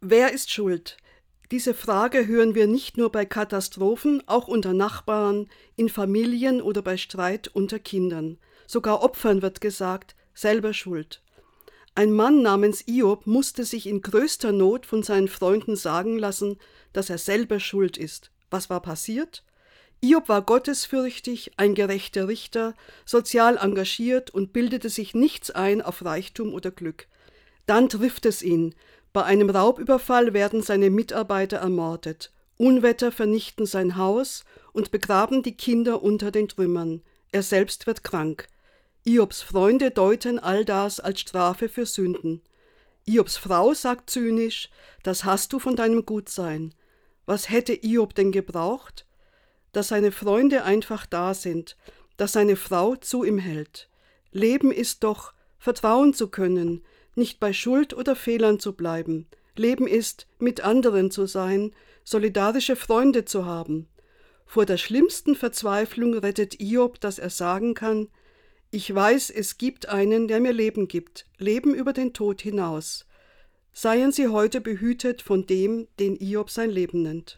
Wer ist schuld? Diese Frage hören wir nicht nur bei Katastrophen, auch unter Nachbarn, in Familien oder bei Streit unter Kindern. Sogar Opfern wird gesagt, selber schuld. Ein Mann namens Iob musste sich in größter Not von seinen Freunden sagen lassen, dass er selber schuld ist. Was war passiert? Iob war gottesfürchtig, ein gerechter Richter, sozial engagiert und bildete sich nichts ein auf Reichtum oder Glück. Dann trifft es ihn. Bei einem Raubüberfall werden seine Mitarbeiter ermordet. Unwetter vernichten sein Haus und begraben die Kinder unter den Trümmern. Er selbst wird krank. Iobs Freunde deuten all das als Strafe für Sünden. Iobs Frau sagt zynisch, das hast du von deinem Gutsein. Was hätte Iob denn gebraucht? dass seine Freunde einfach da sind, dass seine Frau zu ihm hält. Leben ist doch, vertrauen zu können, nicht bei Schuld oder Fehlern zu bleiben. Leben ist, mit anderen zu sein, solidarische Freunde zu haben. Vor der schlimmsten Verzweiflung rettet Iob, dass er sagen kann, ich weiß, es gibt einen, der mir Leben gibt, Leben über den Tod hinaus. Seien Sie heute behütet von dem, den Iob sein Leben nennt.